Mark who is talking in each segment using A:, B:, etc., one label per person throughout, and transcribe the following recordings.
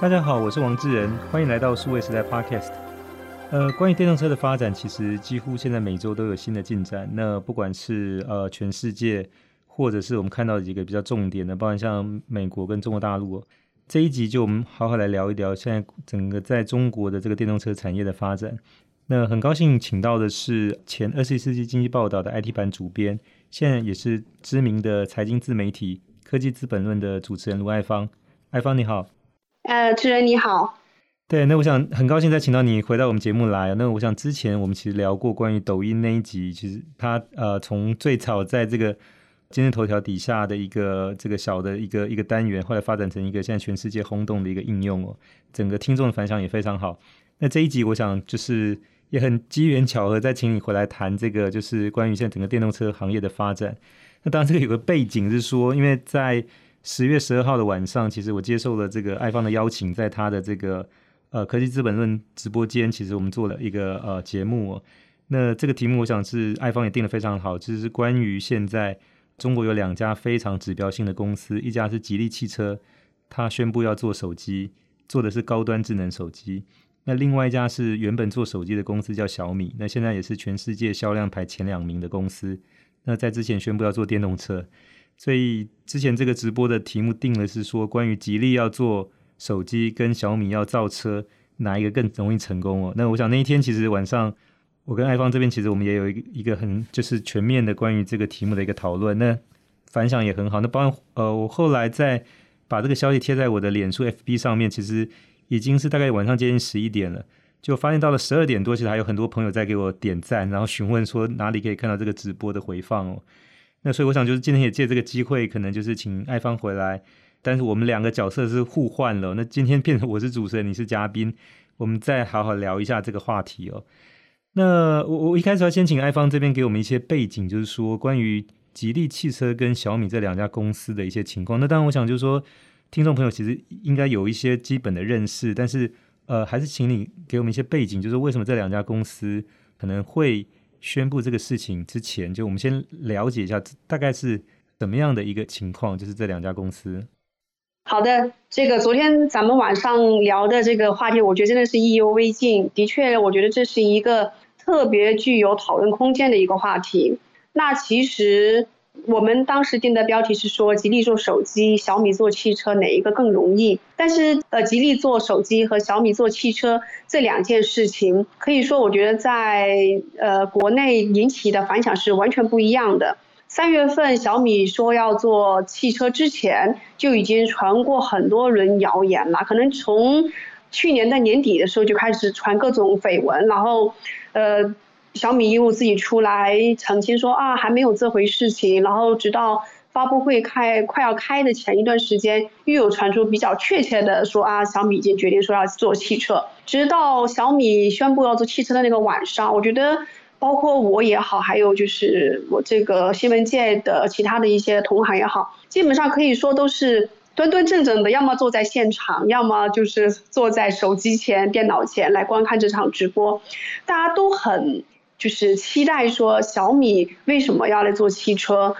A: 大家好，我是王志仁，欢迎来到数位时代 Podcast。呃，关于电动车的发展，其实几乎现在每周都有新的进展。那不管是呃全世界，或者是我们看到的几个比较重点的，包含像美国跟中国大陆，这一集就我们好好来聊一聊现在整个在中国的这个电动车产业的发展。那很高兴请到的是前《二十一世纪经济报道》的 IT 版主编，现在也是知名的财经自媒体《科技资本论》的主持人卢爱芳。爱芳你好。
B: 呃，主持人你好。
A: 对，那我想很高兴再请到你回到我们节目来。那我想之前我们其实聊过关于抖音那一集，其实它呃从最早在这个今日头条底下的一个这个小的一个一个单元，后来发展成一个现在全世界轰动的一个应用哦，整个听众的反响也非常好。那这一集我想就是也很机缘巧合，再请你回来谈这个就是关于现在整个电动车行业的发展。那当然这个有个背景是说，因为在十月十二号的晚上，其实我接受了这个爱方的邀请，在他的这个呃科技资本论直播间，其实我们做了一个呃节目哦。那这个题目，我想是爱方也定得非常好，就是关于现在中国有两家非常指标性的公司，一家是吉利汽车，它宣布要做手机，做的是高端智能手机；那另外一家是原本做手机的公司叫小米，那现在也是全世界销量排前两名的公司。那在之前宣布要做电动车。所以之前这个直播的题目定的是说，关于吉利要做手机跟小米要造车，哪一个更容易成功哦？那我想那一天其实晚上，我跟爱方这边其实我们也有一个一个很就是全面的关于这个题目的一个讨论，那反响也很好。那包呃，我后来在把这个消息贴在我的脸书 FB 上面，其实已经是大概晚上接近十一点了，就发现到了十二点多，其实还有很多朋友在给我点赞，然后询问说哪里可以看到这个直播的回放哦。那所以我想就是今天也借这个机会，可能就是请爱芳回来，但是我们两个角色是互换了。那今天变成我是主持人，你是嘉宾，我们再好好聊一下这个话题哦。那我我一开始要先请爱芳这边给我们一些背景，就是说关于吉利汽车跟小米这两家公司的一些情况。那当然我想就是说，听众朋友其实应该有一些基本的认识，但是呃，还是请你给我们一些背景，就是为什么这两家公司可能会。宣布这个事情之前，就我们先了解一下大概是怎么样的一个情况，就是这两家公司。
B: 好的，这个昨天咱们晚上聊的这个话题，我觉得真的是意犹未尽。的确，我觉得这是一个特别具有讨论空间的一个话题。那其实。我们当时定的标题是说，吉利做手机，小米做汽车，哪一个更容易？但是，呃，吉利做手机和小米做汽车这两件事情，可以说，我觉得在呃国内引起的反响是完全不一样的。三月份小米说要做汽车之前，就已经传过很多轮谣言了，可能从去年的年底的时候就开始传各种绯闻，然后，呃。小米业务自己出来澄清说啊，还没有这回事情，然后直到发布会开快要开的前一段时间，又有传出比较确切的说啊，小米已经决定说要做汽车。直到小米宣布要做汽车的那个晚上，我觉得包括我也好，还有就是我这个新闻界的其他的一些同行也好，基本上可以说都是端端正正的，要么坐在现场，要么就是坐在手机前、电脑前来观看这场直播，大家都很。就是期待说小米为什么要来做汽车，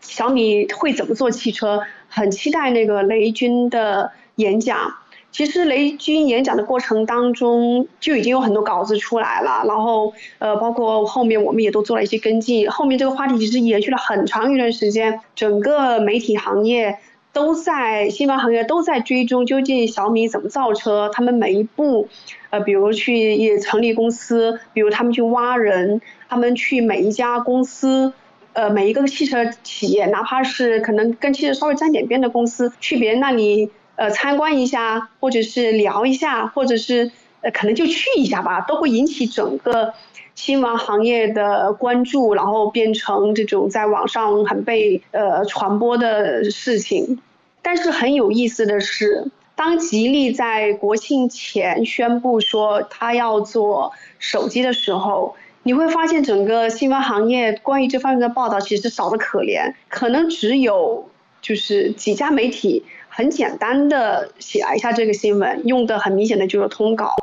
B: 小米会怎么做汽车？很期待那个雷军的演讲。其实雷军演讲的过程当中就已经有很多稿子出来了，然后呃，包括后面我们也都做了一些跟进。后面这个话题其实延续了很长一段时间，整个媒体行业都在，新闻行业都在追踪究竟小米怎么造车，他们每一步。呃，比如去也成立公司，比如他们去挖人，他们去每一家公司，呃，每一个汽车企业，哪怕是可能跟汽车稍微沾点边的公司，去别人那里呃参观一下，或者是聊一下，或者是呃可能就去一下吧，都会引起整个新闻行业的关注，然后变成这种在网上很被呃传播的事情。但是很有意思的是。当吉利在国庆前宣布说他要做手机的时候，你会发现整个新闻行业关于这方面的报道其实少得可怜，可能只有就是几家媒体很简单的写了一下这个新闻，用的很明显的就是通稿，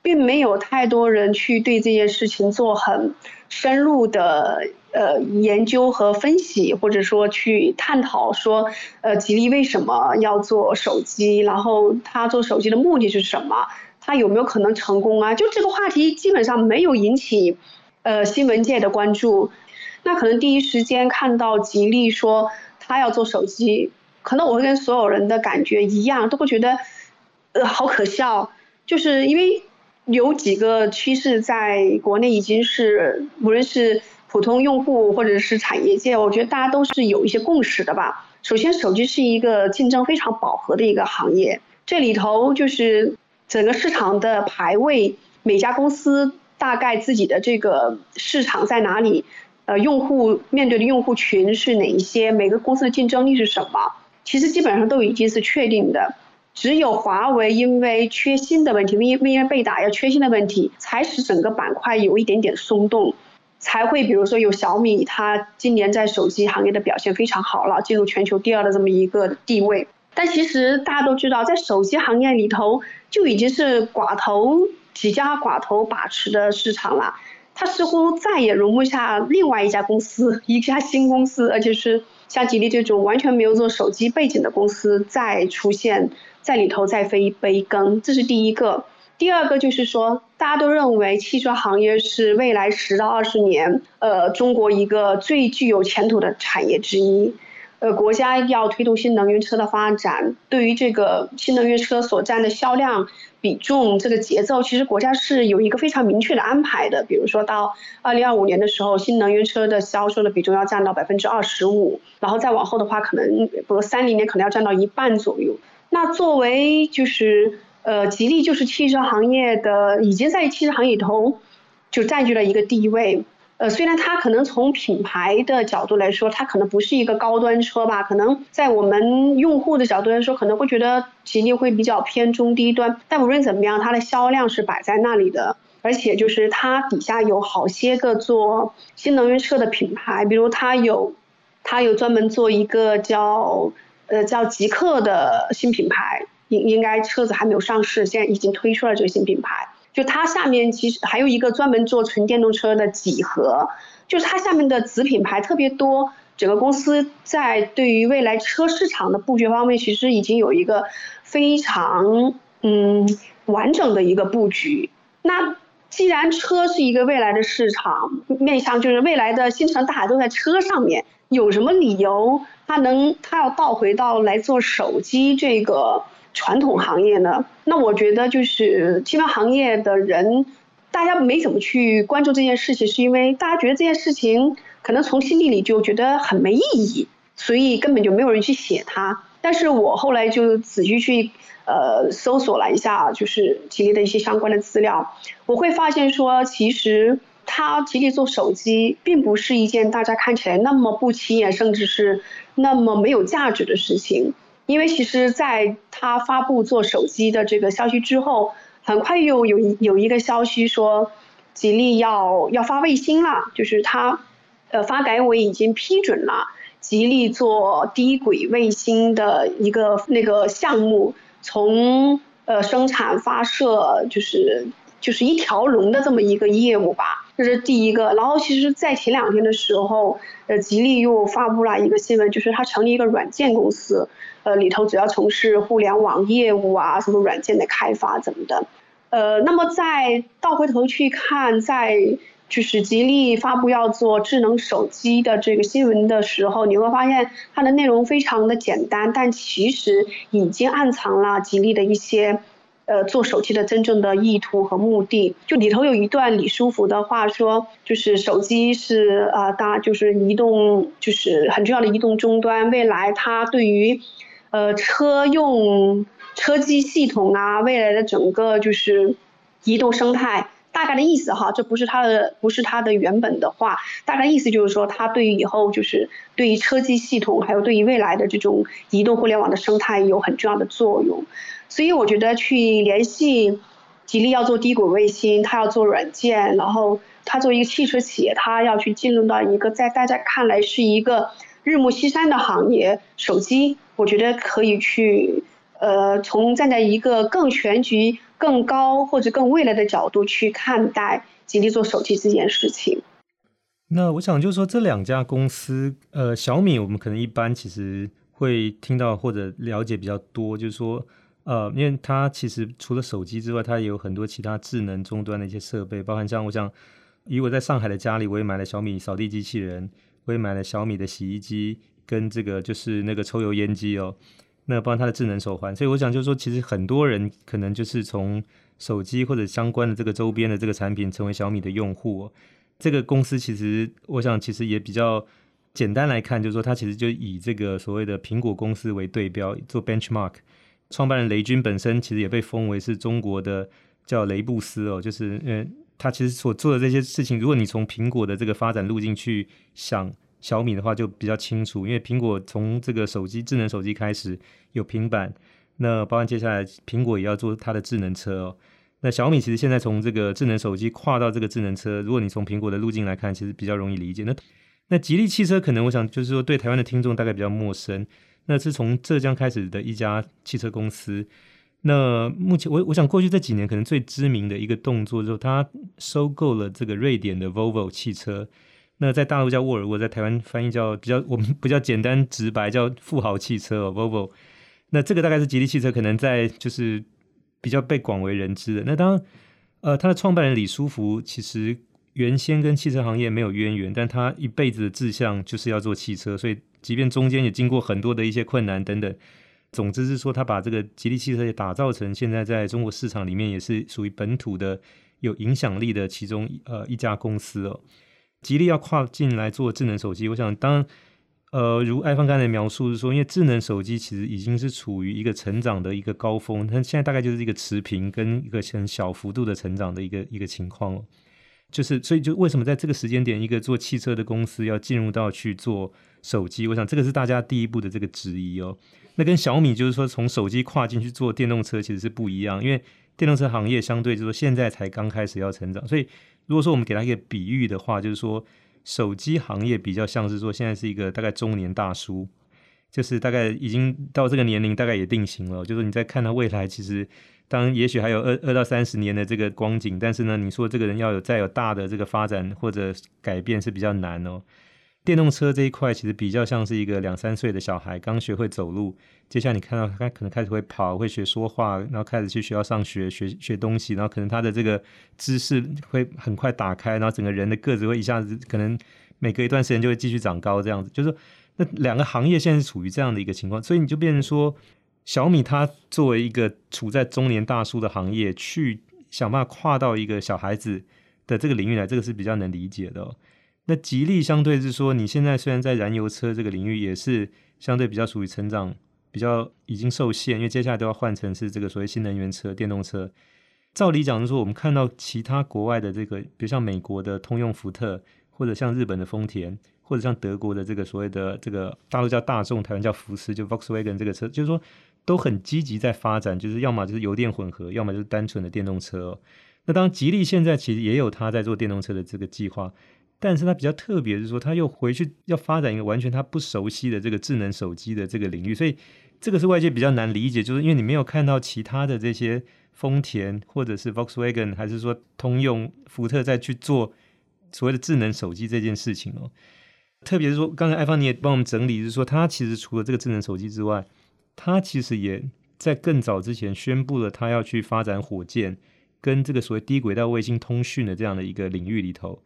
B: 并没有太多人去对这件事情做很深入的呃研究和分析，或者说去探讨说，呃，吉利为什么要做手机，然后他做手机的目的是什么，他有没有可能成功啊？就这个话题基本上没有引起呃新闻界的关注。那可能第一时间看到吉利说他要做手机，可能我会跟所有人的感觉一样，都会觉得呃好可笑，就是因为。有几个趋势在国内已经是，无论是普通用户或者是产业界，我觉得大家都是有一些共识的吧。首先，手机是一个竞争非常饱和的一个行业，这里头就是整个市场的排位，每家公司大概自己的这个市场在哪里，呃，用户面对的用户群是哪一些，每个公司的竞争力是什么，其实基本上都已经是确定的。只有华为因为缺芯的问题，因为因为被打要缺芯的问题，才使整个板块有一点点松动，才会比如说有小米，它今年在手机行业的表现非常好了，进入全球第二的这么一个地位。但其实大家都知道，在手机行业里头就已经是寡头几家寡头把持的市场了，它似乎再也容不下另外一家公司，一家新公司，而且是像吉利这种完全没有做手机背景的公司再出现。在里头再分一杯羹，这是第一个。第二个就是说，大家都认为汽车行业是未来十到二十年，呃，中国一个最具有前途的产业之一。呃，国家要推动新能源车的发展，对于这个新能源车所占的销量比重，这个节奏，其实国家是有一个非常明确的安排的。比如说到二零二五年的时候，新能源车的销售的比重要占到百分之二十五，然后再往后的话，可能比如三零年可能要占到一半左右。那作为就是呃，吉利就是汽车行业的，已经在汽车行业里头就占据了一个地位。呃，虽然它可能从品牌的角度来说，它可能不是一个高端车吧，可能在我们用户的角度来说，可能会觉得吉利会比较偏中低端。但无论怎么样，它的销量是摆在那里的，而且就是它底下有好些个做新能源车的品牌，比如它有，它有专门做一个叫。呃，叫极客的新品牌，应应该车子还没有上市，现在已经推出了这个新品牌。就它下面其实还有一个专门做纯电动车的几何，就是它下面的子品牌特别多。整个公司在对于未来车市场的布局方面，其实已经有一个非常嗯完整的一个布局。那既然车是一个未来的市场，面向就是未来的星辰大海都在车上面。有什么理由它能它要倒回到来做手机这个传统行业呢？那我觉得就是汽车行业的人，大家没怎么去关注这件事情，是因为大家觉得这件事情可能从心底里就觉得很没意义，所以根本就没有人去写它。但是我后来就仔细去呃搜索了一下，就是吉利的一些相关的资料，我会发现说其实。他吉利做手机，并不是一件大家看起来那么不起眼，甚至是那么没有价值的事情。因为其实，在他发布做手机的这个消息之后，很快又有有一个消息说，吉利要要发卫星了，就是他，呃，发改委已经批准了吉利做低轨卫星的一个那个项目，从呃生产发射就是。就是一条龙的这么一个业务吧，这是第一个。然后其实，在前两天的时候，呃，吉利又发布了一个新闻，就是它成立一个软件公司，呃，里头主要从事互联网业务啊，什么软件的开发怎么的。呃，那么再倒回头去看，在就是吉利发布要做智能手机的这个新闻的时候，你会发现它的内容非常的简单，但其实已经暗藏了吉利的一些。呃，做手机的真正的意图和目的，就里头有一段李书福的话说，就是手机是啊，大就是移动，就是很重要的移动终端。未来它对于，呃，车用车机系统啊，未来的整个就是移动生态，大概的意思哈，这不是它的，不是它的原本的话，大概意思就是说，它对于以后就是对于车机系统，还有对于未来的这种移动互联网的生态有很重要的作用。所以我觉得去联系吉利要做低轨卫星，它要做软件，然后它作为一个汽车企业，它要去进入到一个在大家看来是一个日暮西山的行业，手机，我觉得可以去呃从站在一个更全局、更高或者更未来的角度去看待吉利做手机这件事情。
A: 那我想就是说，这两家公司，呃，小米我们可能一般其实会听到或者了解比较多，就是说，呃，因为它其实除了手机之外，它也有很多其他智能终端的一些设备，包含像我想，以我在上海的家里，我也买了小米扫地机器人，我也买了小米的洗衣机，跟这个就是那个抽油烟机哦，那包括它的智能手环，所以我想就是说，其实很多人可能就是从手机或者相关的这个周边的这个产品成为小米的用户哦。这个公司其实，我想其实也比较简单来看，就是说它其实就以这个所谓的苹果公司为对标做 benchmark。创办人雷军本身其实也被封为是中国的叫雷布斯哦，就是嗯，他其实所做的这些事情，如果你从苹果的这个发展路径去想小米的话，就比较清楚。因为苹果从这个手机智能手机开始有平板，那包括接下来苹果也要做它的智能车哦。那小米其实现在从这个智能手机跨到这个智能车，如果你从苹果的路径来看，其实比较容易理解。那那吉利汽车可能我想就是说对台湾的听众大概比较陌生，那是从浙江开始的一家汽车公司。那目前我我想过去这几年可能最知名的一个动作就是它收购了这个瑞典的 Volvo 汽车。那在大陆叫沃尔沃，在台湾翻译叫比较我们比较简单直白叫富豪汽车哦 Volvo。那这个大概是吉利汽车可能在就是。比较被广为人知的。那当，呃，他的创办人李书福其实原先跟汽车行业没有渊源，但他一辈子的志向就是要做汽车，所以即便中间也经过很多的一些困难等等，总之是说他把这个吉利汽车也打造成现在在中国市场里面也是属于本土的有影响力的其中呃一家公司哦。吉利要跨进来做智能手机，我想当。呃，如 iPhone 刚才描述是说，因为智能手机其实已经是处于一个成长的一个高峰，它现在大概就是一个持平跟一个很小幅度的成长的一个一个情况哦。就是所以就为什么在这个时间点，一个做汽车的公司要进入到去做手机？我想这个是大家第一步的这个质疑哦。那跟小米就是说从手机跨进去做电动车其实是不一样，因为电动车行业相对就是说现在才刚开始要成长，所以如果说我们给他一个比喻的话，就是说。手机行业比较像是说，现在是一个大概中年大叔，就是大概已经到这个年龄，大概也定型了。就是你在看他未来，其实当也许还有二二到三十年的这个光景，但是呢，你说这个人要有再有大的这个发展或者改变是比较难哦。电动车这一块其实比较像是一个两三岁的小孩刚学会走路，接下来你看到他可能开始会跑，会学说话，然后开始去学校上学学学东西，然后可能他的这个知识会很快打开，然后整个人的个子会一下子可能每隔一段时间就会继续长高，这样子就是那两个行业现在是处于这样的一个情况，所以你就变成说小米它作为一个处在中年大叔的行业，去想办法跨到一个小孩子的这个领域来，这个是比较能理解的哦。那吉利相对是说，你现在虽然在燃油车这个领域也是相对比较属于成长，比较已经受限，因为接下来都要换成是这个所谓新能源车、电动车。照理讲就是说，我们看到其他国外的这个，比如像美国的通用福特，或者像日本的丰田，或者像德国的这个所谓的这个大陆叫大众，台湾叫福斯，就 Volkswagen 这个车，就是说都很积极在发展，就是要么就是油电混合，要么就是单纯的电动车哦。那当，吉利现在其实也有他在做电动车的这个计划。但是它比较特别的是说，他又回去要发展一个完全他不熟悉的这个智能手机的这个领域，所以这个是外界比较难理解，就是因为你没有看到其他的这些丰田或者是 Volkswagen 还是说通用、福特在去做所谓的智能手机这件事情哦。特别是说，刚才艾芳你也帮我们整理，就是说他其实除了这个智能手机之外，他其实也在更早之前宣布了他要去发展火箭跟这个所谓低轨道卫星通讯的这样的一个领域里头。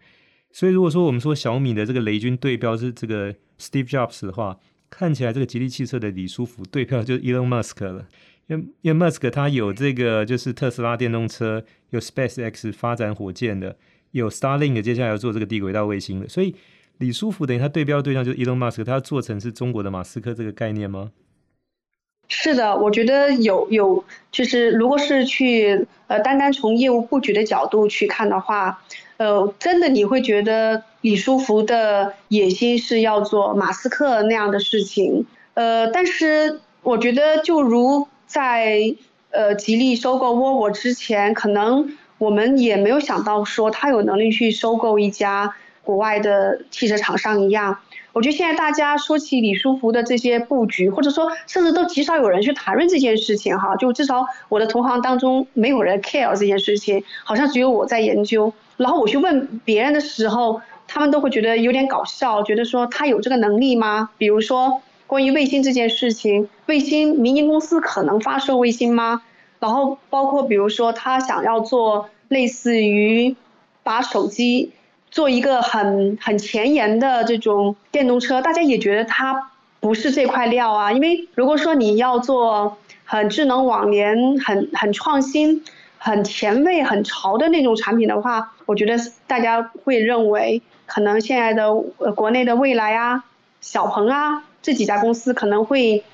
A: 所以，如果说我们说小米的这个雷军对标是这个 Steve Jobs 的话，看起来这个吉利汽车的李书福对标就是 Elon Musk 了。因为因为 Musk 他有这个就是特斯拉电动车，有 SpaceX 发展火箭的，有 Starlink 接下来要做这个低轨道卫星的。所以李书福等于他对标对象就是 Elon Musk，他要做成是中国的马斯克这个概念吗？
B: 是的，我觉得有有，就是如果是去呃单单从业务布局的角度去看的话。呃，真的你会觉得李书福的野心是要做马斯克那样的事情，呃，但是我觉得就如在呃吉利收购沃尔沃之前，可能我们也没有想到说他有能力去收购一家国外的汽车厂商一样。我觉得现在大家说起李书福的这些布局，或者说甚至都极少有人去谈论这件事情哈，就至少我的同行当中没有人 care 这件事情，好像只有我在研究。然后我去问别人的时候，他们都会觉得有点搞笑，觉得说他有这个能力吗？比如说关于卫星这件事情，卫星民营公司可能发射卫星吗？然后包括比如说他想要做类似于把手机做一个很很前沿的这种电动车，大家也觉得他不是这块料啊。因为如果说你要做很智能网联、很很创新。很前卫、很潮的那种产品的话，我觉得大家会认为，可能现在的呃国内的蔚来啊、小鹏啊这几家公司可能会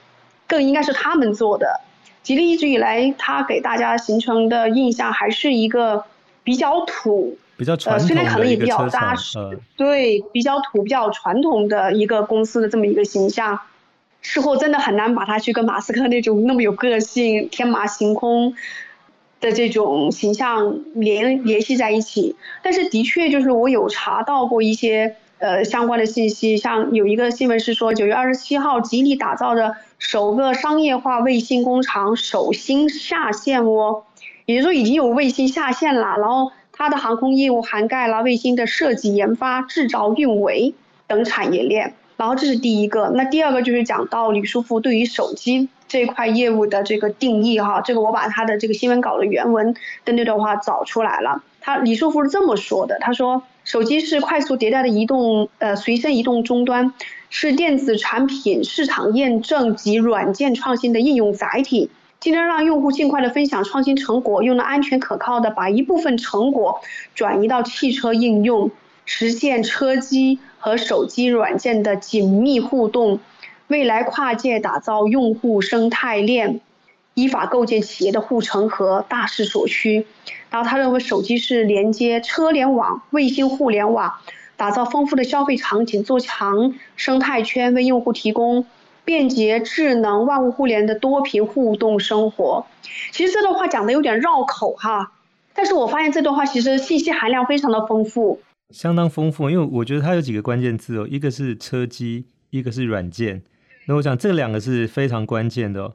B: 更应该是他们做的。吉利一直以来，它给大家形成的印象还是一个比较土、
A: 比较传统
B: 呃，虽然可能也比较扎实，
A: 呃、
B: 对，比较土、比较传统的一个公司的这么一个形象。事后真的很难把它去跟马斯克那种那么有个性、天马行空。的这种形象联联系在一起，但是的确就是我有查到过一些呃相关的信息，像有一个新闻是说九月二十七号，吉利打造的首个商业化卫星工厂首星下线哦，也就是说已经有卫星下线了，然后它的航空业务涵盖了卫星的设计、研发、制造、运维等产业链。然后这是第一个，那第二个就是讲到李书福对于手机这块业务的这个定义哈，这个我把他的这个新闻稿的原文的那段话找出来了。他李书福是这么说的，他说手机是快速迭代的移动呃随身移动终端，是电子产品市场验证及软件创新的应用载体，既能让用户尽快的分享创新成果，又能安全可靠的把一部分成果转移到汽车应用，实现车机。和手机软件的紧密互动，未来跨界打造用户生态链，依法构建企业的护城河，大势所趋。然后他认为手机是连接车联网、卫星互联网，打造丰富的消费场景，做强生态圈，为用户提供便捷、智能、万物互联的多屏互动生活。其实这段话讲的有点绕口哈，但是我发现这段话其实信息含量非常的丰富。
A: 相当丰富，因为我觉得它有几个关键字哦，一个是车机，一个是软件。那我想这两个是非常关键的。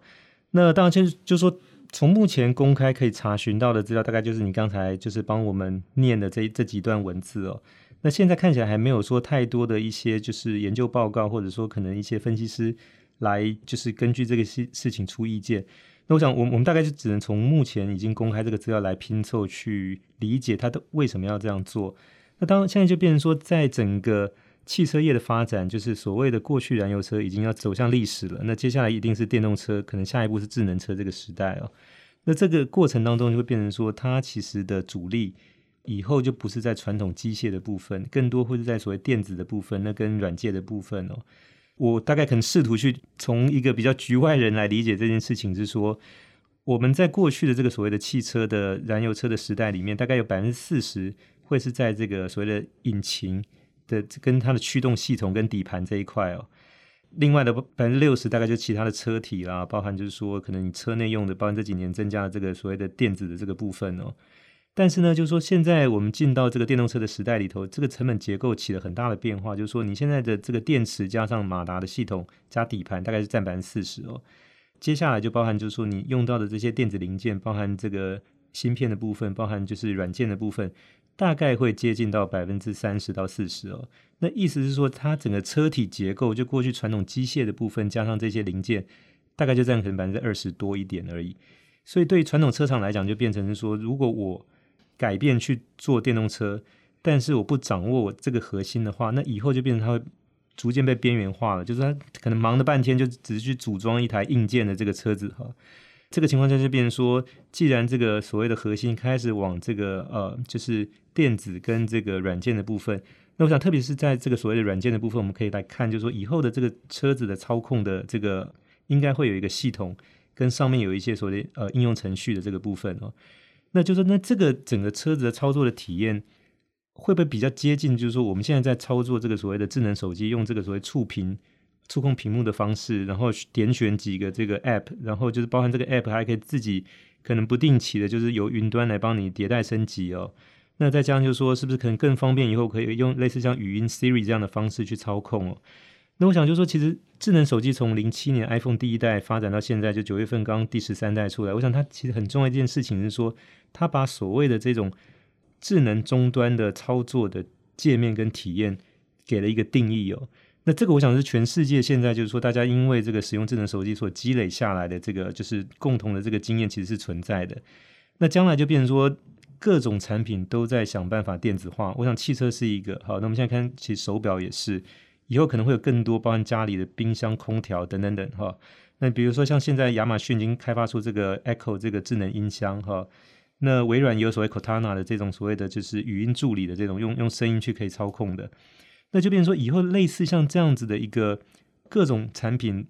A: 那当然，就是就说从目前公开可以查询到的资料，大概就是你刚才就是帮我们念的这这几段文字哦。那现在看起来还没有说太多的一些就是研究报告，或者说可能一些分析师来就是根据这个事事情出意见。那我想，我我们大概就只能从目前已经公开这个资料来拼凑去理解它的为什么要这样做。那当现在就变成说，在整个汽车业的发展，就是所谓的过去燃油车已经要走向历史了。那接下来一定是电动车，可能下一步是智能车这个时代哦。那这个过程当中就会变成说，它其实的主力以后就不是在传统机械的部分，更多会是在所谓电子的部分，那跟软件的部分哦。我大概可能试图去从一个比较局外人来理解这件事情，是说我们在过去的这个所谓的汽车的燃油车的时代里面，大概有百分之四十。会是在这个所谓的引擎的跟它的驱动系统跟底盘这一块哦，另外的百分之六十大概就其他的车体啦，包含就是说可能你车内用的，包含这几年增加了这个所谓的电子的这个部分哦。但是呢，就是说现在我们进到这个电动车的时代里头，这个成本结构起了很大的变化，就是说你现在的这个电池加上马达的系统加底盘，大概是占百分之四十哦。接下来就包含就是说你用到的这些电子零件，包含这个芯片的部分，包含就是软件的部分。大概会接近到百分之三十到四十哦，那意思是说，它整个车体结构就过去传统机械的部分加上这些零件，大概就占可能百分之二十多一点而已。所以对传统车厂来讲，就变成是说，如果我改变去做电动车，但是我不掌握我这个核心的话，那以后就变成它会逐渐被边缘化了，就是它可能忙了半天就只是去组装一台硬件的这个车子哈。这个情况下就变成说，既然这个所谓的核心开始往这个呃，就是电子跟这个软件的部分，那我想特别是在这个所谓的软件的部分，我们可以来看，就是说以后的这个车子的操控的这个应该会有一个系统，跟上面有一些所谓呃应用程序的这个部分哦。那就是，那这个整个车子的操作的体验会不会比较接近？就是说我们现在在操作这个所谓的智能手机，用这个所谓触屏。触控屏幕的方式，然后点选几个这个 app，然后就是包含这个 app 还可以自己可能不定期的，就是由云端来帮你迭代升级哦。那再加上就是说，是不是可能更方便？以后可以用类似像语音 Siri 这样的方式去操控哦。那我想就是说，其实智能手机从零七年 iPhone 第一代发展到现在，就九月份刚第十三代出来。我想它其实很重要一件事情是说，它把所谓的这种智能终端的操作的界面跟体验给了一个定义哦。那这个我想是全世界现在就是说，大家因为这个使用智能手机所积累下来的这个就是共同的这个经验，其实是存在的。那将来就变成说，各种产品都在想办法电子化。我想汽车是一个好，那我们现在看，其实手表也是，以后可能会有更多，包含家里的冰箱、空调等等等哈。那比如说像现在亚马逊已经开发出这个 Echo 这个智能音箱哈。那微软也有所谓 Cortana 的这种所谓的就是语音助理的这种用用声音去可以操控的，那就变成说以后类似像这样子的一个各种产品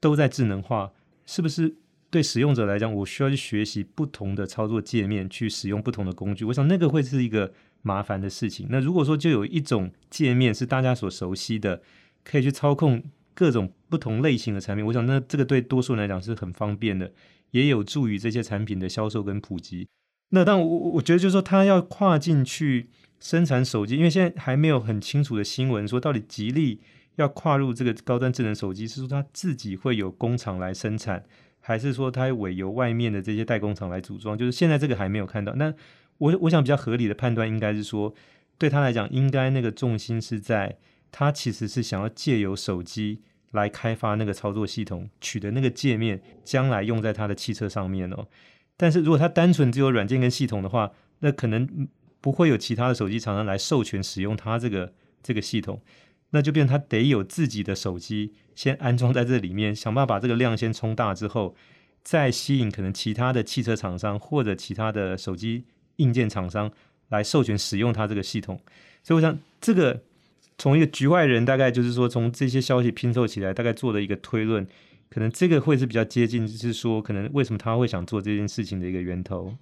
A: 都在智能化，是不是对使用者来讲，我需要去学习不同的操作界面，去使用不同的工具？我想那个会是一个麻烦的事情。那如果说就有一种界面是大家所熟悉的，可以去操控各种不同类型的产品，我想那这个对多数人来讲是很方便的，也有助于这些产品的销售跟普及。那但我我觉得就是说，他要跨进去生产手机，因为现在还没有很清楚的新闻说到底吉利要跨入这个高端智能手机，是说他自己会有工厂来生产，还是说他委由外面的这些代工厂来组装？就是现在这个还没有看到。那我我想比较合理的判断应该是说，对他来讲，应该那个重心是在他其实是想要借由手机来开发那个操作系统，取得那个界面，将来用在他的汽车上面哦。但是如果他单纯只有软件跟系统的话，那可能不会有其他的手机厂商来授权使用它这个这个系统，那就变成它得有自己的手机先安装在这里面，想办法把这个量先冲大之后，再吸引可能其他的汽车厂商或者其他的手机硬件厂商来授权使用它这个系统。所以我想这个从一个局外人大概就是说从这些消息拼凑起来，大概做的一个推论。可能这个会是比较接近，就是说，可能为什么他会想做这件事情的一个源头。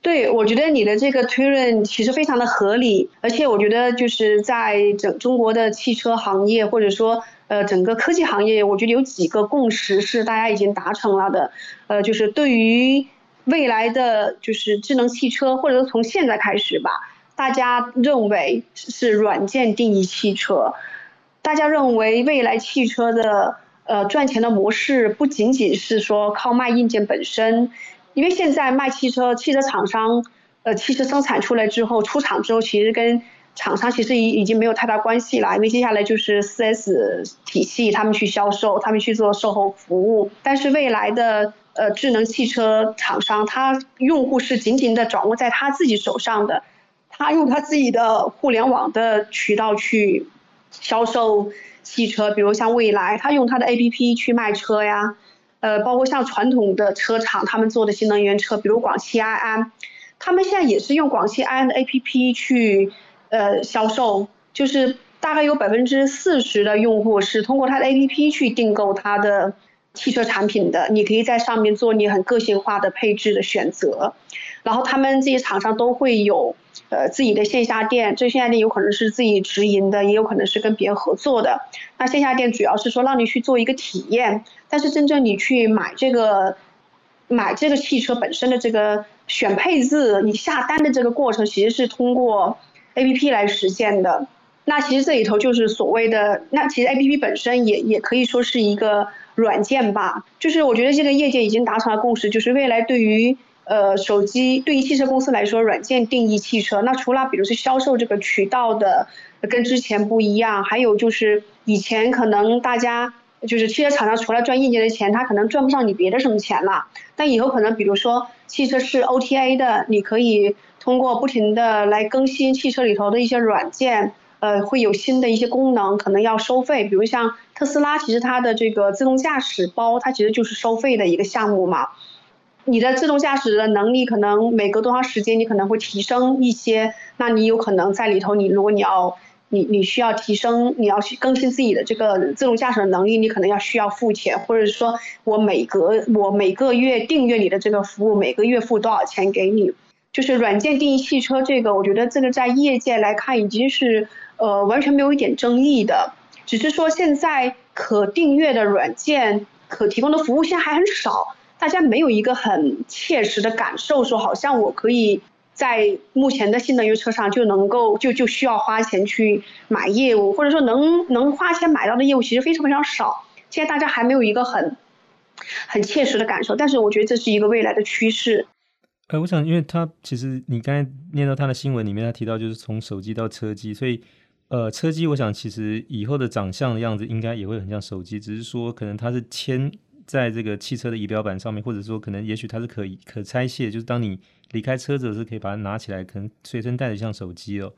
B: 对，我觉得你的这个推论其实非常的合理，而且我觉得就是在整中国的汽车行业，或者说呃整个科技行业，我觉得有几个共识是大家已经达成了的，呃，就是对于未来的就是智能汽车，或者说从现在开始吧，大家认为是软件定义汽车，大家认为未来汽车的。呃，赚钱的模式不仅仅是说靠卖硬件本身，因为现在卖汽车，汽车厂商，呃，汽车生产出来之后出厂之后，其实跟厂商其实已已经没有太大关系了，因为接下来就是四 S 体系，他们去销售，他们去做售后服务。但是未来的呃智能汽车厂商，他用户是紧紧的掌握在他自己手上的，他用他自己的互联网的渠道去销售。汽车，比如像蔚来，他用他的 APP 去卖车呀，呃，包括像传统的车厂，他们做的新能源车，比如广汽埃安，他们现在也是用广汽埃安的 APP 去呃销售，就是大概有百分之四十的用户是通过他的 APP 去订购他的汽车产品的，你可以在上面做你很个性化的配置的选择，然后他们这些厂商都会有。呃，自己的线下店，这线下店有可能是自己直营的，也有可能是跟别人合作的。那线下店主要是说让你去做一个体验，但是真正你去买这个，买这个汽车本身的这个选配置，你下单的这个过程，其实是通过 APP 来实现的。那其实这里头就是所谓的，那其实 APP 本身也也可以说是一个软件吧。就是我觉得这个业界已经达成了共识，就是未来对于。呃，手机对于汽车公司来说，软件定义汽车。那除了比如说销售这个渠道的跟之前不一样，还有就是以前可能大家就是汽车厂商除了赚硬件的钱，他可能赚不上你别的什么钱了。但以后可能比如说汽车是 OTA 的，你可以通过不停的来更新汽车里头的一些软件，呃，会有新的一些功能，可能要收费。比如像特斯拉，其实它的这个自动驾驶包，它其实就是收费的一个项目嘛。你的自动驾驶的能力可能每隔多长时间你可能会提升一些，那你有可能在里头，你如果你要你你需要提升，你要去更新自己的这个自动驾驶的能力，你可能要需要付钱，或者说我每隔我每个月订阅你的这个服务，每个月付多少钱给你，就是软件定义汽车这个，我觉得这个在业界来看已经是呃完全没有一点争议的，只是说现在可订阅的软件可提供的服务现在还很少。大家没有一个很切实的感受，说好像我可以在目前的新能源车上就能够就就需要花钱去买业务，或者说能能花钱买到的业务其实非常非常少。现在大家还没有一个很很切实的感受，但是我觉得这是一个未来的趋势。
A: 呃，我想，因为他其实你刚才念到他的新闻里面，他提到就是从手机到车机，所以呃，车机我想其实以后的长相的样子应该也会很像手机，只是说可能它是牵在这个汽车的仪表板上面，或者说可能也许它是可以可拆卸，就是当你离开车子是可以把它拿起来，可能随身带着像手机哦。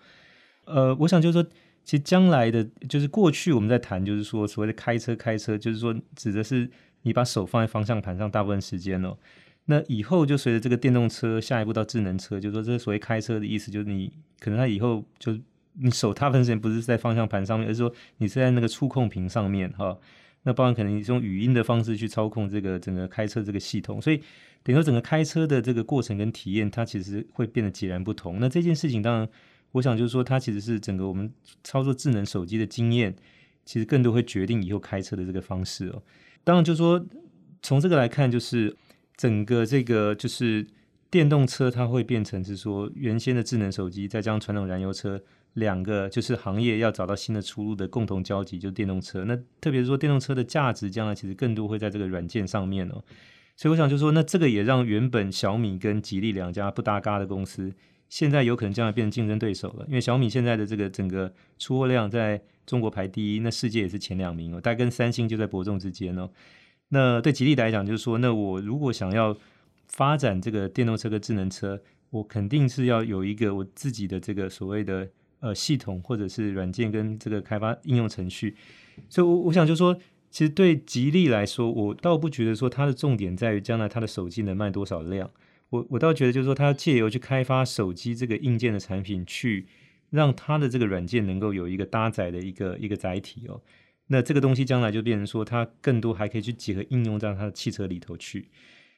A: 呃，我想就是说，其实将来的，就是过去我们在谈，就是说所谓的开车开车，就是说指的是你把手放在方向盘上大部分时间哦。那以后就随着这个电动车下一步到智能车，就是说这所谓开车的意思，就是你可能它以后就你手大部分时间不是在方向盘上面，而是说你是在那个触控屏上面哈。那包含可能你是用语音的方式去操控这个整个开车这个系统，所以等于说整个开车的这个过程跟体验，它其实会变得截然不同。那这件事情当然，我想就是说，它其实是整个我们操作智能手机的经验，其实更多会决定以后开车的这个方式哦。当然就是说，从这个来看，就是。整个这个就是电动车，它会变成是说原先的智能手机，再加上传统燃油车两个，就是行业要找到新的出路的共同交集，就是电动车。那特别是说电动车的价值，将来其实更多会在这个软件上面哦。所以我想就说，那这个也让原本小米跟吉利两家不搭嘎的公司，现在有可能将来变成竞争对手了。因为小米现在的这个整个出货量在中国排第一，那世界也是前两名哦，大概跟三星就在伯仲之间哦。那对吉利来讲，就是说，那我如果想要发展这个电动车跟智能车，我肯定是要有一个我自己的这个所谓的呃系统或者是软件跟这个开发应用程序。所以，我我想就说，其实对吉利来说，我倒不觉得说它的重点在于将来它的手机能卖多少量。我我倒觉得就是说，它借由去开发手机这个硬件的产品，去让它的这个软件能够有一个搭载的一个一个载体哦。那这个东西将来就变成说，它更多还可以去结合应用到它的汽车里头去，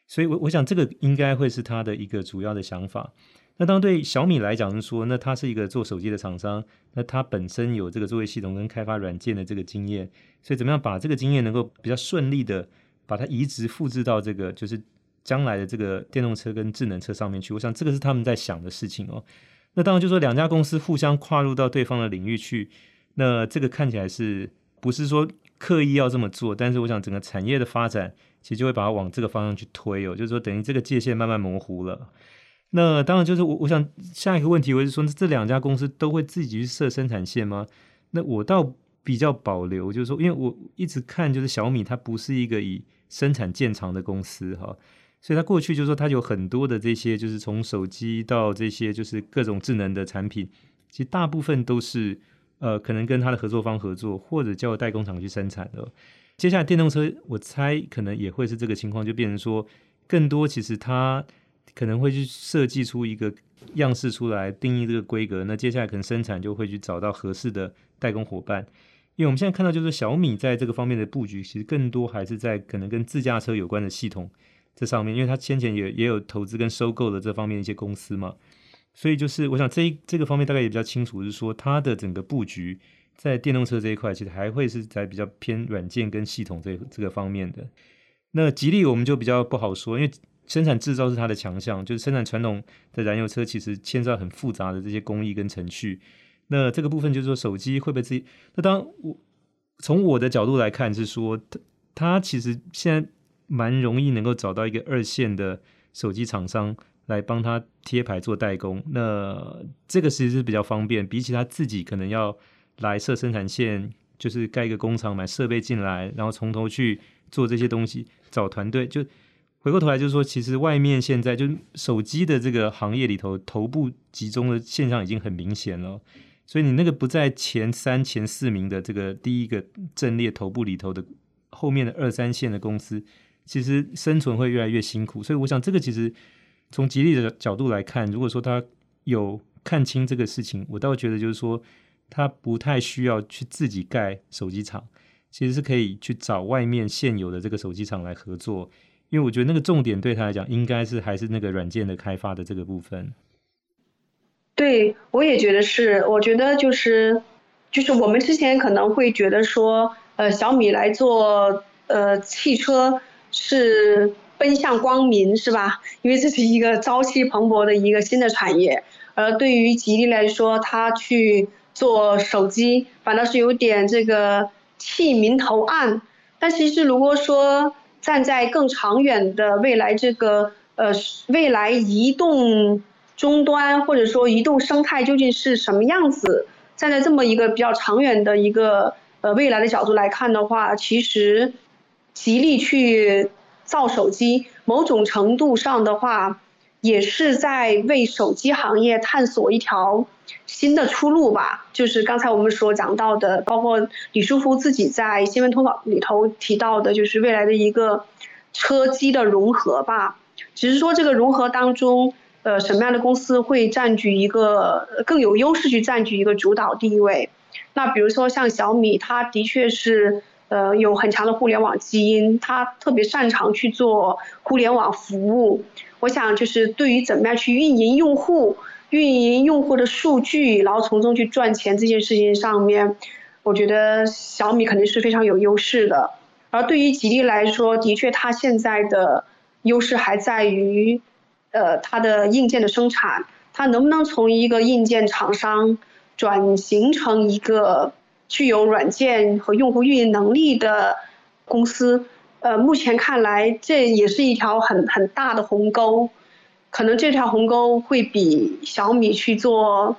A: 所以，我我想这个应该会是它的一个主要的想法。那当对小米来讲是说，那它是一个做手机的厂商，那它本身有这个作业系统跟开发软件的这个经验，所以怎么样把这个经验能够比较顺利的把它移植复制到这个就是将来的这个电动车跟智能车上面去？我想这个是他们在想的事情哦。那当然就说两家公司互相跨入到对方的领域去，那这个看起来是。不是说刻意要这么做，但是我想整个产业的发展其实就会把它往这个方向去推哦，就是说等于这个界限慢慢模糊了。那当然就是我我想下一个问题，我是说这两家公司都会自己去设生产线吗？那我倒比较保留，就是说因为我一直看就是小米它不是一个以生产见长的公司哈，所以它过去就是说它有很多的这些就是从手机到这些就是各种智能的产品，其实大部分都是。呃，可能跟它的合作方合作，或者叫代工厂去生产的。接下来电动车，我猜可能也会是这个情况，就变成说，更多其实它可能会去设计出一个样式出来，定义这个规格。那接下来可能生产就会去找到合适的代工伙伴。因为我们现在看到，就是小米在这个方面的布局，其实更多还是在可能跟自驾车有关的系统这上面，因为它先前也也有投资跟收购的这方面一些公司嘛。所以就是，我想这这个方面大概也比较清楚，是说它的整个布局在电动车这一块，其实还会是在比较偏软件跟系统这这个方面的。那吉利我们就比较不好说，因为生产制造是它的强项，就是生产传统的燃油车，其实牵涉很复杂的这些工艺跟程序。那这个部分就是说，手机会不会自己？那当我从我的角度来看，是说它它其实现在蛮容易能够找到一个二线的手机厂商。来帮他贴牌做代工，那这个其实是比较方便，比起他自己可能要来设生产线，就是盖一个工厂买设备进来，然后从头去做这些东西，找团队。就回过头来就是说，其实外面现在就手机的这个行业里头，头部集中的现象已经很明显了。所以你那个不在前三、前四名的这个第一个阵列头部里头的后面的二三线的公司，其实生存会越来越辛苦。所以我想这个其实。从吉利的角度来看，如果说他有看清这个事情，我倒觉得就是说，他不太需要去自己盖手机厂，其实是可以去找外面现有的这个手机厂来合作，因为我觉得那个重点对他来讲，应该是还是那个软件的开发的这个部分。
B: 对，我也觉得是，我觉得就是就是我们之前可能会觉得说，呃，小米来做呃汽车是。奔向光明是吧？因为这是一个朝气蓬勃的一个新的产业，而对于吉利来说，他去做手机，反倒是有点这个弃明投暗。但其实如果说站在更长远的未来这个呃，未来移动终端或者说移动生态究竟是什么样子？站在这么一个比较长远的一个呃未来的角度来看的话，其实吉利去造手机，某种程度上的话，也是在为手机行业探索一条新的出路吧。就是刚才我们所讲到的，包括李书福自己在新闻通稿里头提到的，就是未来的一个车机的融合吧。只是说这个融合当中，呃，什么样的公司会占据一个更有优势去占据一个主导地位？那比如说像小米，它的确是呃有很强的互联网基因，它特别擅长去做互联网服务。我想就是对于怎么样去运营用户、运营用户的数据，然后从中去赚钱这件事情上面，我觉得小米肯定是非常有优势的。而对于吉利来说，的确它现在的。优势还在于，呃，它的硬件的生产，它能不能从一个硬件厂商转型成一个具有软件和用户运营能力的公司？呃，目前看来，这也是一条很很大的鸿沟，可能这条鸿沟会比小米去做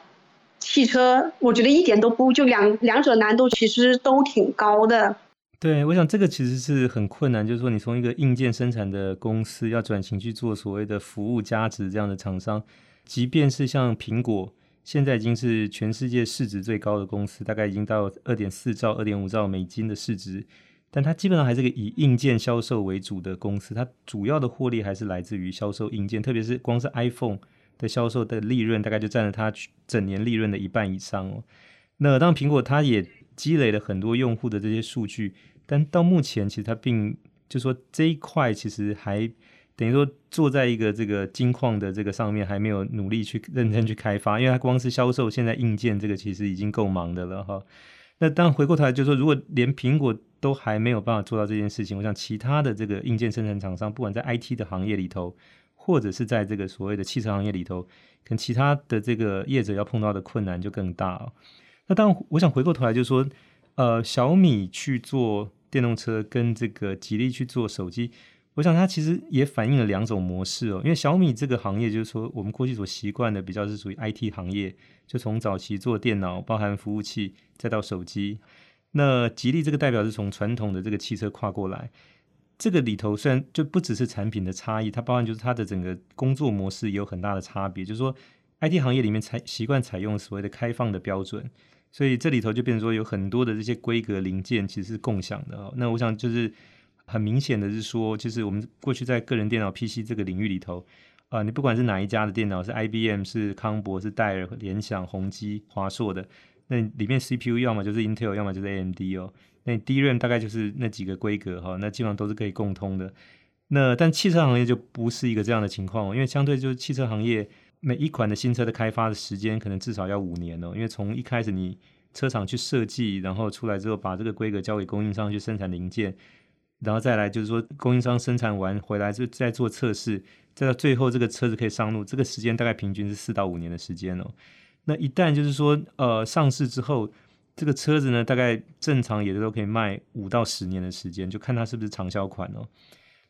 B: 汽车，我觉得一点都不，就两两者难度其实都挺高的。
A: 对，我想这个其实是很困难，就是说你从一个硬件生产的公司要转型去做所谓的服务价值这样的厂商，即便是像苹果，现在已经是全世界市值最高的公司，大概已经到二点四兆、二点五兆美金的市值，但它基本上还是个以硬件销售为主的公司，它主要的获利还是来自于销售硬件，特别是光是 iPhone 的销售的利润，大概就占了它整年利润的一半以上哦。那当，苹果它也积累了很多用户的这些数据。但到目前，其实它并就说这一块其实还等于说坐在一个这个金矿的这个上面，还没有努力去认真去开发，因为它光是销售现在硬件这个其实已经够忙的了哈。那当回过头来就说，如果连苹果都还没有办法做到这件事情，我想其他的这个硬件生产厂商，不管在 IT 的行业里头，或者是在这个所谓的汽车行业里头，跟其他的这个业者要碰到的困难就更大。那当，我想回过头来就说，呃，小米去做。电动车跟这个吉利去做手机，我想它其实也反映了两种模式哦。因为小米这个行业，就是说我们过去所习惯的比较是属于 IT 行业，就从早期做电脑，包含服务器，再到手机。那吉利这个代表是从传统的这个汽车跨过来，这个里头虽然就不只是产品的差异，它包含就是它的整个工作模式也有很大的差别。就是说 IT 行业里面采习惯采用所谓的开放的标准。所以这里头就变成说有很多的这些规格零件其实是共享的哦。那我想就是很明显的是说，就是我们过去在个人电脑 PC 这个领域里头，啊，你不管是哪一家的电脑，是 IBM、是康柏、是戴尔、联想、宏基、华硕的，那里面 CPU 要么就是 Intel，要么就是 AMD 哦。那 DRAM 大概就是那几个规格哈，那基本上都是可以共通的。那但汽车行业就不是一个这样的情况，因为相对就是汽车行业。每一款的新车的开发的时间可能至少要五年哦，因为从一开始你车厂去设计，然后出来之后把这个规格交给供应商去生产零件，然后再来就是说供应商生产完回来就再做测试，再到最后这个车子可以上路，这个时间大概平均是四到五年的时间哦。那一旦就是说呃上市之后，这个车子呢大概正常也都可以卖五到十年的时间，就看它是不是长销款哦。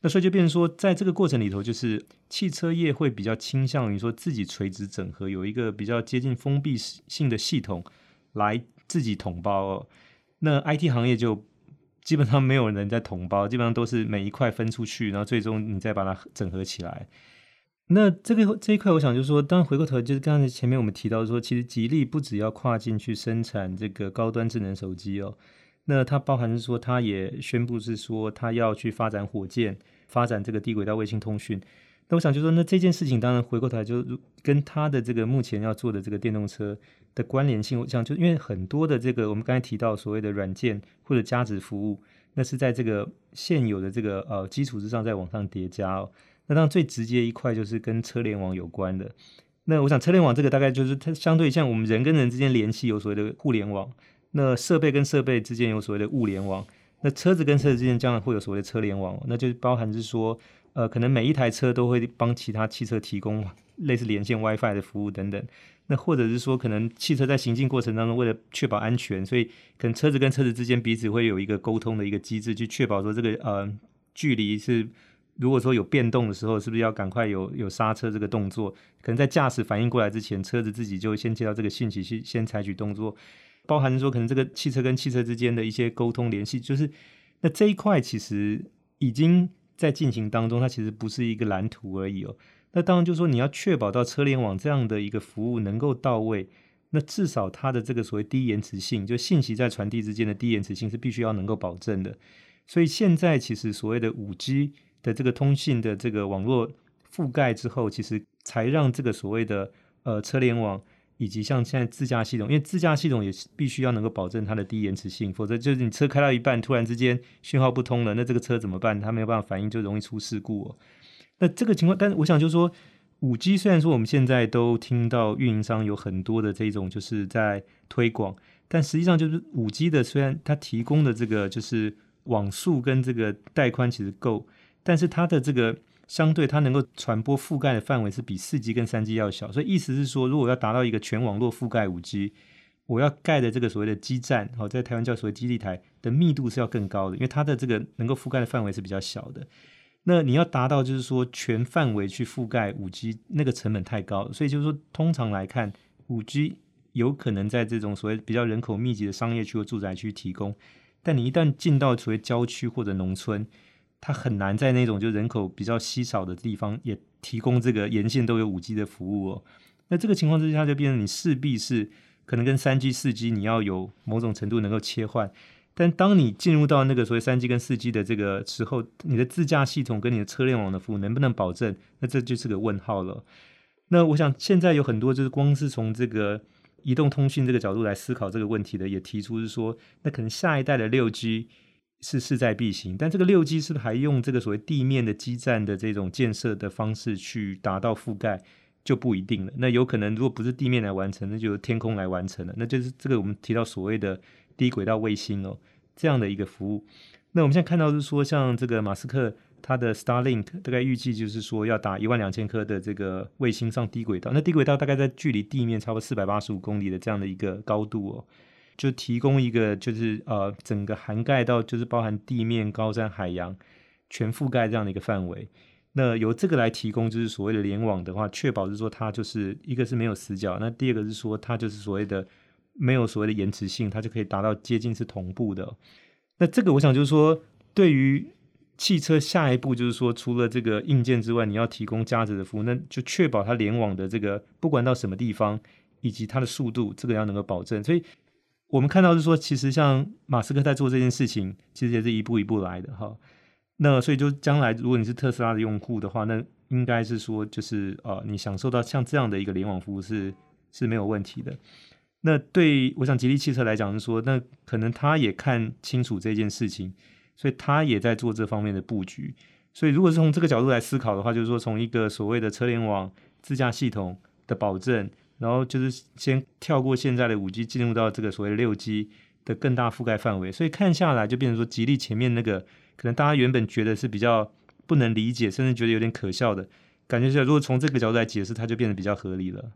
A: 那所以就变成说，在这个过程里头，就是汽车业会比较倾向于说自己垂直整合，有一个比较接近封闭性的系统来自己统包哦。那 IT 行业就基本上没有人在同包，基本上都是每一块分出去，然后最终你再把它整合起来。那这个这一块，我想就是说，当然回过头，就是刚才前面我们提到说，其实吉利不只要跨境去生产这个高端智能手机哦。那它包含是说，它也宣布是说，它要去发展火箭，发展这个低轨道卫星通讯。那我想就说，那这件事情当然回过头来就跟它的这个目前要做的这个电动车的关联性，我想就因为很多的这个我们刚才提到所谓的软件或者加值服务，那是在这个现有的这个呃基础之上再往上叠加哦。那当然最直接一块就是跟车联网有关的。那我想车联网这个大概就是它相对像我们人跟人之间联系有所谓的互联网。那设备跟设备之间有所谓的物联网，那车子跟车子之间将来会有所谓的车联网，那就包含是说，呃，可能每一台车都会帮其他汽车提供类似连线 WiFi 的服务等等。那或者是说，可能汽车在行进过程当中，为了确保安全，所以可能车子跟车子之间彼此会有一个沟通的一个机制，去确保说这个呃距离是如果说有变动的时候，是不是要赶快有有刹车这个动作？可能在驾驶反应过来之前，车子自己就先接到这个信息，去先采取动作。包含说，可能这个汽车跟汽车之间的一些沟通联系，就是那这一块其实已经在进行当中，它其实不是一个蓝图而已哦。那当然就是说，你要确保到车联网这样的一个服务能够到位，那至少它的这个所谓低延迟性，就信息在传递之间的低延迟性是必须要能够保证的。所以现在其实所谓的五 G 的这个通信的这个网络覆盖之后，其实才让这个所谓的呃车联网以及像现在自驾系统，因为自驾系统也必须要能够保证它的低延迟性，否则就是你车开到一半，突然之间讯号不通了，那这个车怎么办？它没有办法反应，就容易出事故哦。那这个情况，但是我想就是说，五 G 虽然说我们现在都听到运营商有很多的这种就是在推广，但实际上就是五 G 的虽然它提供的这个就是。网速跟这个带宽其实够，但是它的这个相对它能够传播覆盖的范围是比四 G 跟三 G 要小，所以意思是说，如果要达到一个全网络覆盖五 G，我要盖的这个所谓的基站，好，在台湾叫所谓基地台的密度是要更高的，因为它的这个能够覆盖的范围是比较小的。那你要达到就是说全范围去覆盖五 G，那个成本太高，所以就是说通常来看，五 G 有可能在这种所谓比较人口密集的商业区或住宅区提供。但你一旦进到所谓郊区或者农村，它很难在那种就人口比较稀少的地方也提供这个沿线都有五 G 的服务哦。那这个情况之下，就变成你势必是可能跟三 G、四 G 你要有某种程度能够切换。但当你进入到那个所谓三 G 跟四 G 的这个时候，你的自驾系统跟你的车联网的服务能不能保证？那这就是个问号了。那我想现在有很多就是光是从这个。移动通讯这个角度来思考这个问题的，也提出是说，那可能下一代的六 G 是势在必行，但这个六 G 是不是还用这个所谓地面的基站的这种建设的方式去达到覆盖，就不一定了。那有可能如果不是地面来完成，那就由天空来完成了。那就是这个我们提到所谓的低轨道卫星哦，这样的一个服务。那我们现在看到是说，像这个马斯克。它的 Starlink 大概预计就是说要打一万两千颗的这个卫星上低轨道，那低轨道大概在距离地面差不多四百八十五公里的这样的一个高度哦，就提供一个就是呃整个涵盖到就是包含地面、高山、海洋全覆盖这样的一个范围。那由这个来提供就是所谓的联网的话，确保是说它就是一个是没有死角，那第二个是说它就是所谓的没有所谓的延迟性，它就可以达到接近是同步的。那这个我想就是说对于。汽车下一步就是说，除了这个硬件之外，你要提供价值的服务，那就确保它联网的这个不管到什么地方，以及它的速度，这个要能够保证。所以，我们看到是说，其实像马斯克在做这件事情，其实也是一步一步来的哈。那所以就将来如果你是特斯拉的用户的话，那应该是说就是呃，你享受到像这样的一个联网服务是是没有问题的。那对我想吉利汽车来讲是说，那可能他也看清楚这件事情。所以他也在做这方面的布局。所以如果是从这个角度来思考的话，就是说从一个所谓的车联网自驾系统的保证，然后就是先跳过现在的五 G，进入到这个所谓的六 G 的更大覆盖范围。所以看下来就变成说，吉利前面那个可能大家原本觉得是比较不能理解，甚至觉得有点可笑的感觉，是如果从这个角度来解释，它就变得比较合理了。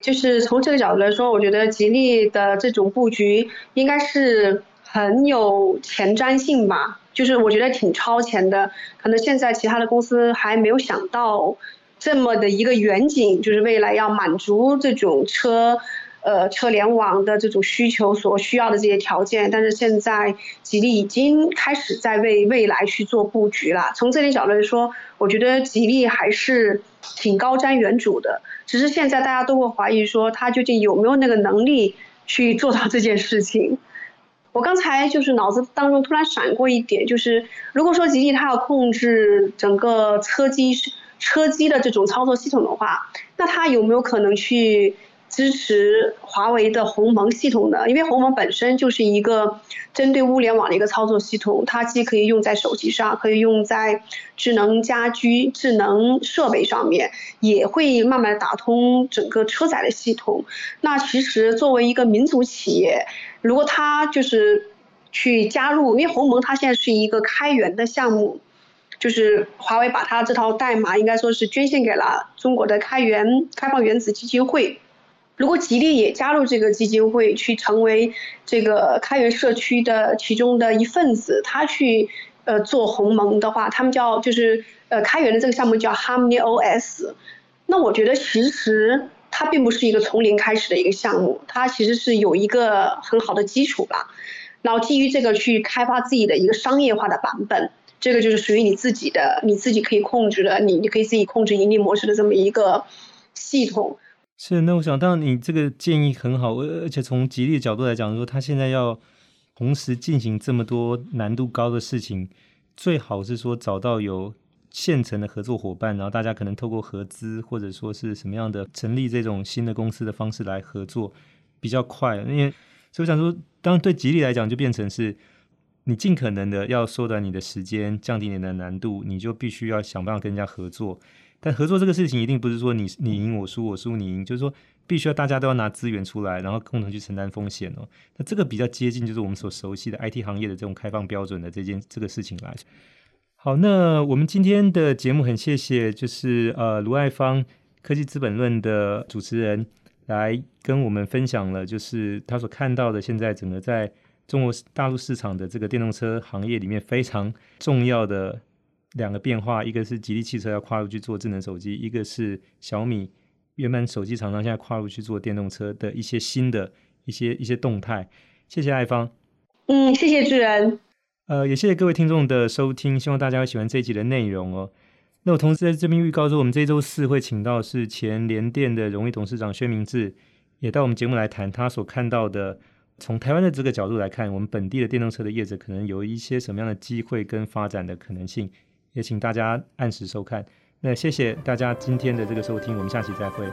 B: 就是从这个角度来说，我觉得吉利的这种布局应该是。很有前瞻性吧，就是我觉得挺超前的，可能现在其他的公司还没有想到这么的一个远景，就是未来要满足这种车，呃，车联网的这种需求所需要的这些条件，但是现在吉利已经开始在为未来去做布局了。从这点角度来说，我觉得吉利还是挺高瞻远瞩的，只是现在大家都会怀疑说，他究竟有没有那个能力去做到这件事情。我刚才就是脑子当中突然闪过一点，就是如果说吉利它要控制整个车机车机的这种操作系统的话，那它有没有可能去支持华为的鸿蒙系统的？因为鸿蒙本身就是一个针对物联网的一个操作系统，它既可以用在手机上，可以用在智能家居、智能设备上面，也会慢慢打通整个车载的系统。那其实作为一个民族企业，如果他就是去加入，因为鸿蒙它现在是一个开源的项目，就是华为把它这套代码应该说是捐献给了中国的开源开放原子基金会。如果吉利也加入这个基金会，去成为这个开源社区的其中的一份子，他去。呃做鸿蒙的话，他们叫就是呃开源的这个项目叫 Harmony OS。那我觉得其实它并不是一个从零开始的一个项目，它其实是有一个很好的基础吧。然后基于这个去开发自己的一个商业化的版本，这个就是属于你自己的，你自己可以控制的，你你可以自己控制盈利模式的这么一个系统。
A: 是，那我想当然你这个建议很好，而而且从吉利的角度来讲，说他现在要同时进行这么多难度高的事情，最好是说找到有现成的合作伙伴，然后大家可能透过合资或者说是什么样的成立这种新的公司的方式来合作比较快，因为所以我想说。当，对吉利来讲，就变成是你尽可能的要缩短你的时间，降低你的难度，你就必须要想办法跟人家合作。但合作这个事情，一定不是说你你赢我输，我输你赢，就是说必须要大家都要拿资源出来，然后共同去承担风险哦。那这个比较接近，就是我们所熟悉的 IT 行业的这种开放标准的这件这个事情来。好，那我们今天的节目很谢谢，就是呃卢爱芳科技资本论的主持人。来跟我们分享了，就是他所看到的现在整个在中国大陆市场的这个电动车行业里面非常重要的两个变化，一个是吉利汽车要跨入去做智能手机，一个是小米原本手机厂商现在跨入去做电动车的一些新的一些一些动态。谢谢爱芳，
B: 嗯，谢谢主持人，
A: 呃，也谢谢各位听众的收听，希望大家会喜欢这一集的内容哦。那我同时在这边预告说，我们这周四会请到是前联电的荣誉董事长薛明志，也到我们节目来谈他所看到的，从台湾的这个角度来看，我们本地的电动车的业者可能有一些什么样的机会跟发展的可能性，也请大家按时收看。那谢谢大家今天的这个收听，我们下期再会。